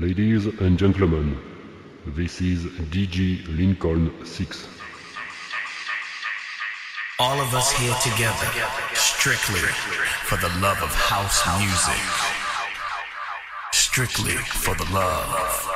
Ladies and gentlemen, this is DJ Lincoln 6. All of us here together, strictly for the love of house music. Strictly for the love.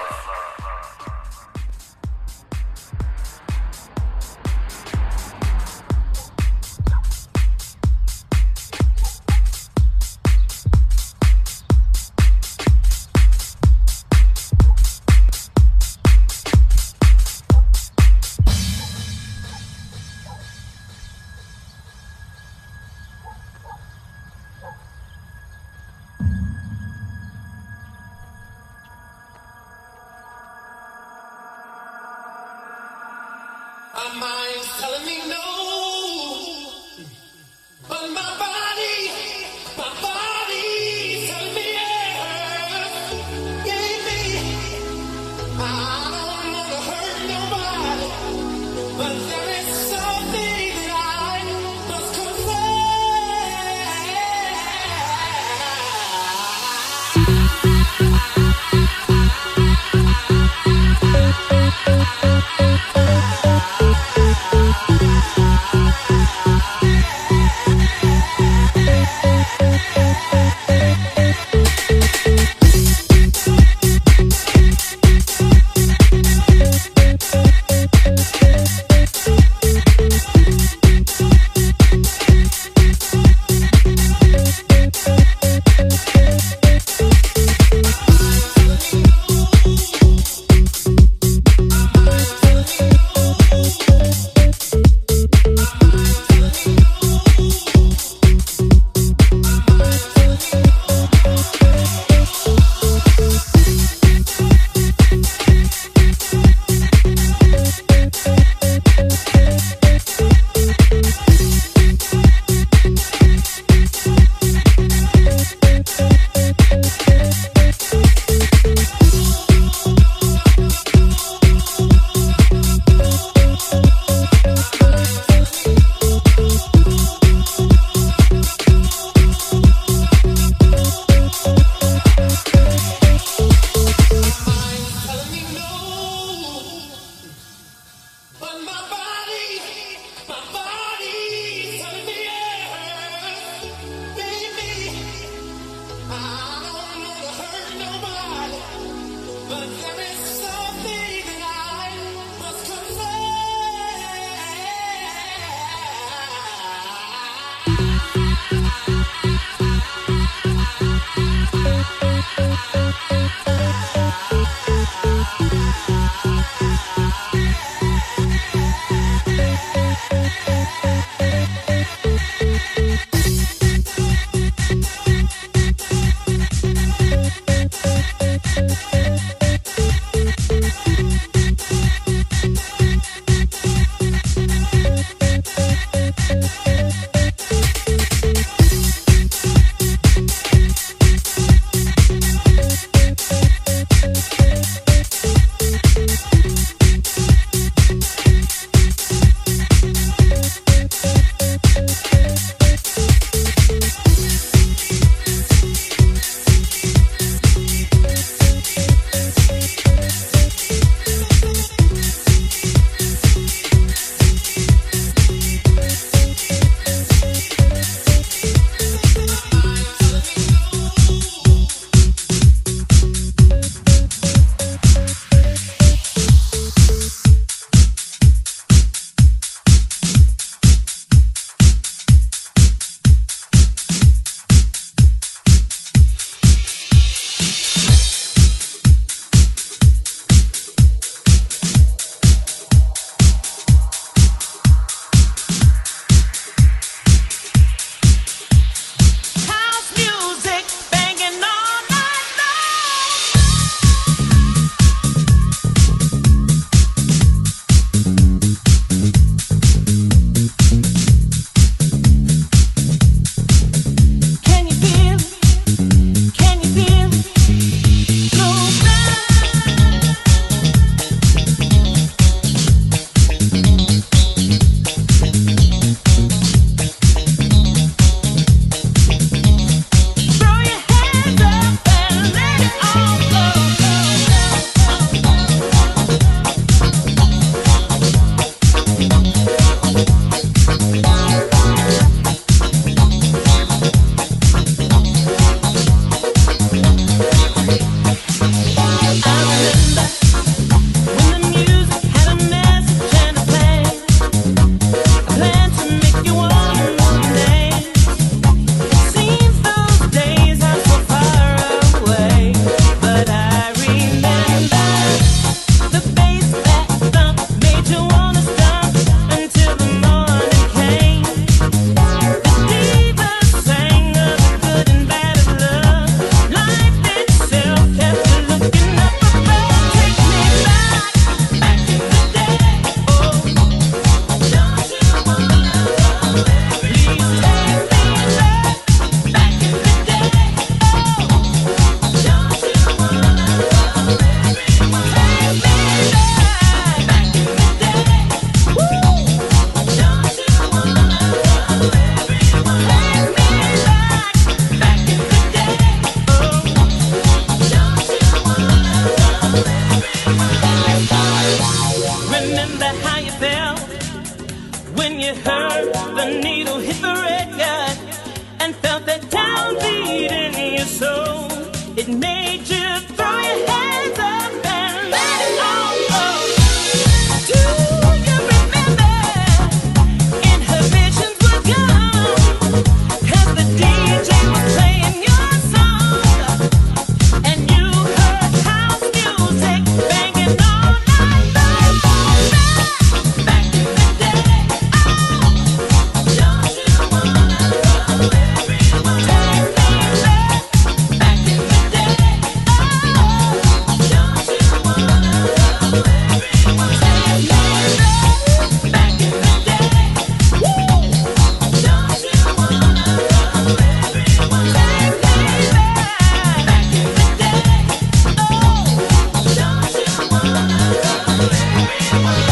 Thank you.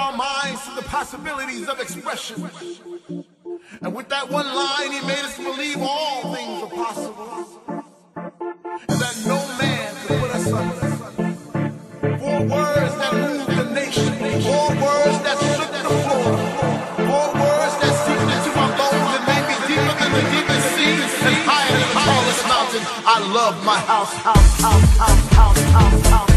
our minds to the possibilities of expression. And with that one line, he made us believe all things are possible. And that no man could put us under. Four words that moved the nation. Four words that shook the floor. Four words that seeped into my bones and made me deeper than the deepest sea and higher than the tallest mountain. I love my house, house, house, house, house, house, house.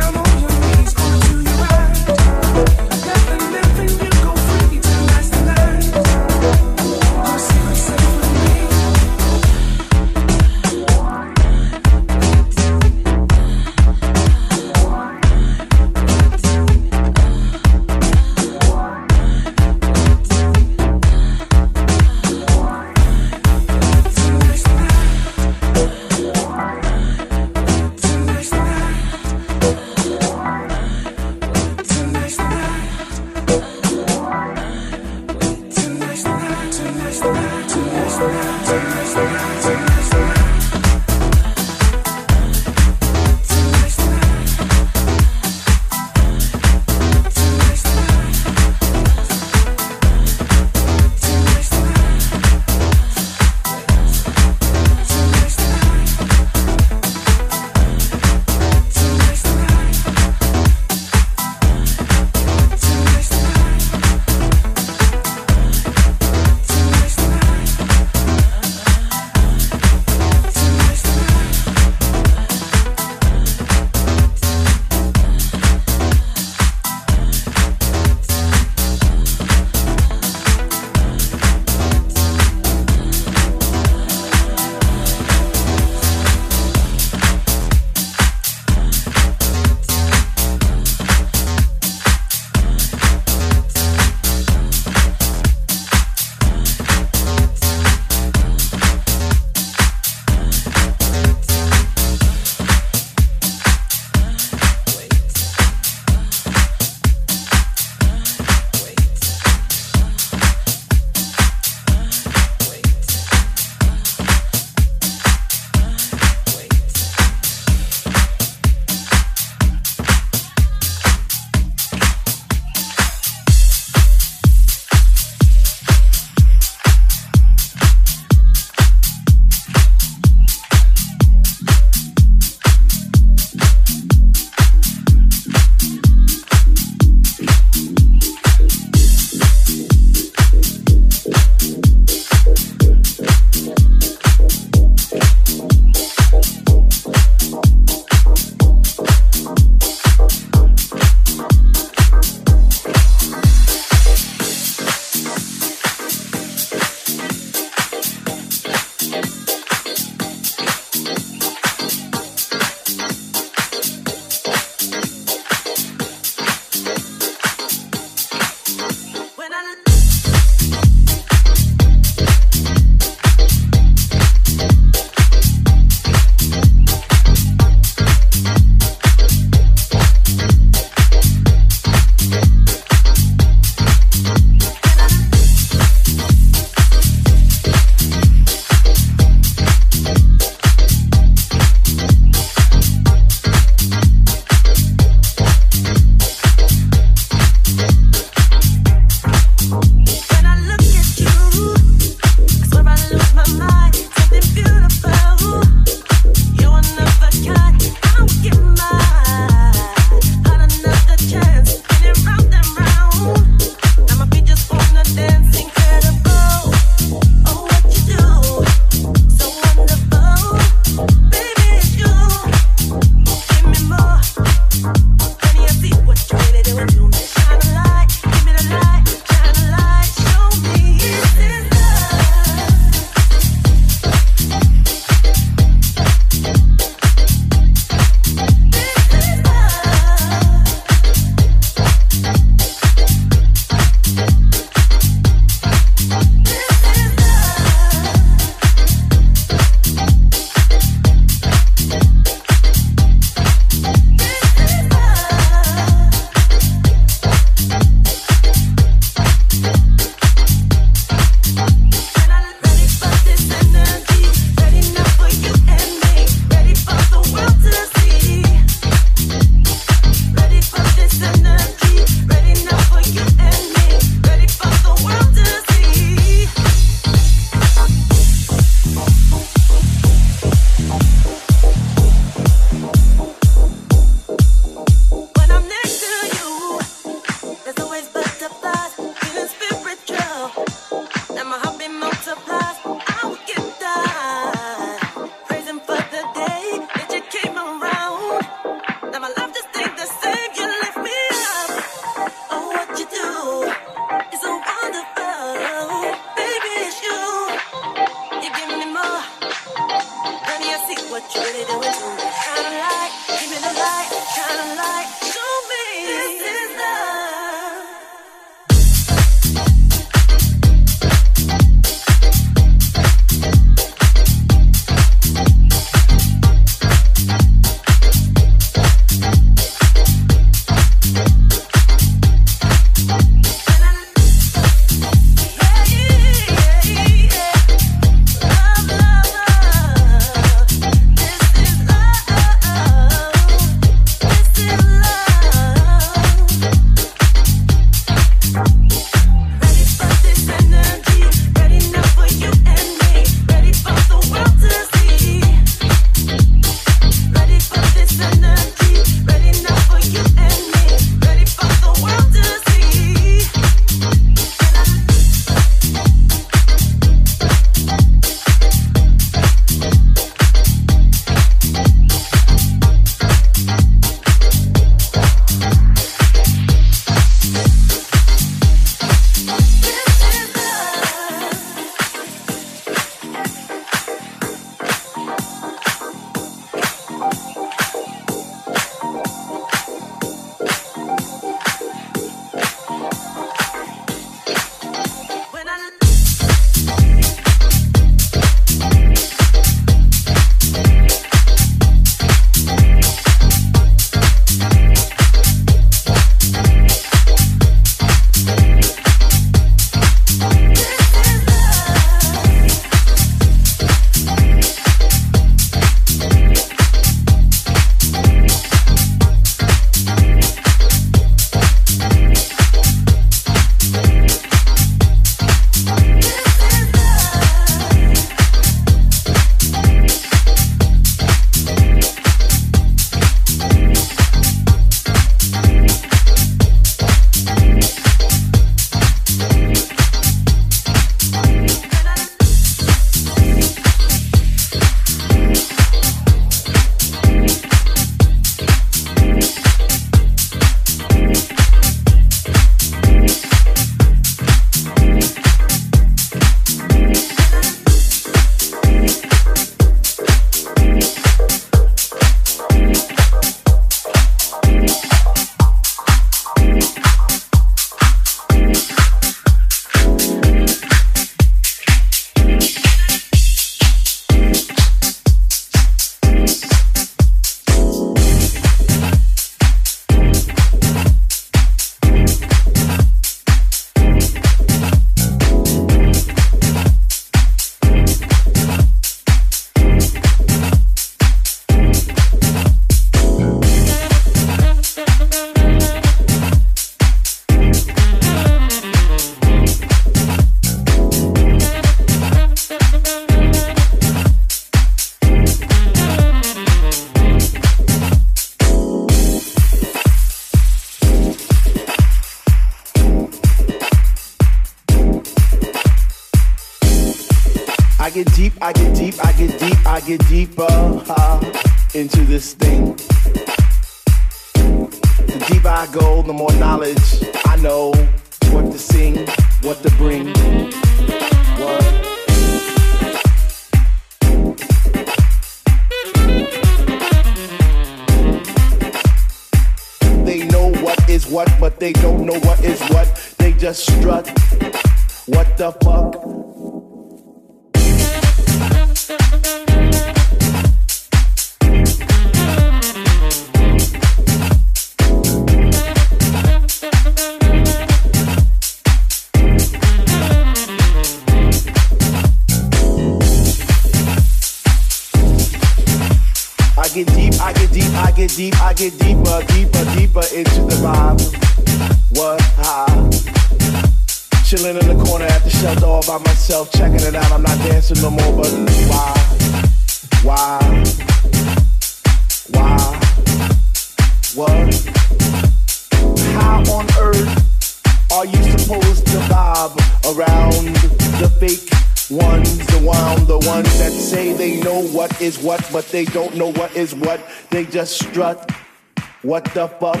The fuck?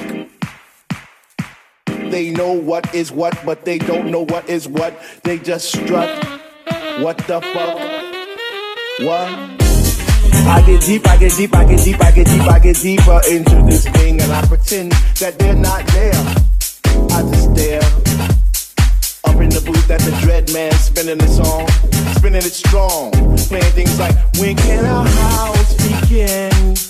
They know what is what, but they don't know what is what. They just strut. What the fuck? What? I get deep, I get deep, I get deep, I get deep, I get deeper into this thing, and I pretend that they're not there. I just stare up in the booth at the Dread Man spinning the song, spinning it strong, playing things like When can our house begin?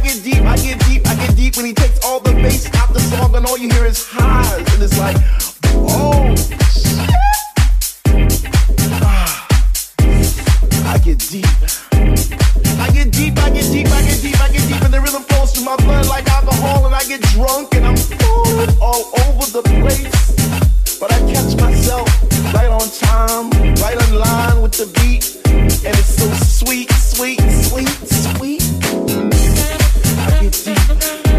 I get deep, I get deep, I get deep when he takes all the bass out the song, and all you hear is highs, and it's like, oh shit. Ah. I get deep. I get deep, I get deep, I get deep, I get deep, and the rhythm flows through my blood like alcohol, and I get drunk and I'm falling all over the place. But I catch myself right on time, right in line with the beat, and it's so sweet, sweet, sweet, sweet. Get deep,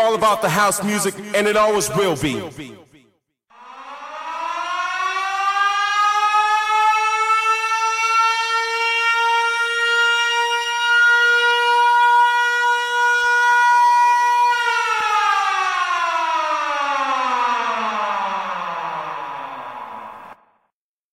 all about the house music, and it always will be.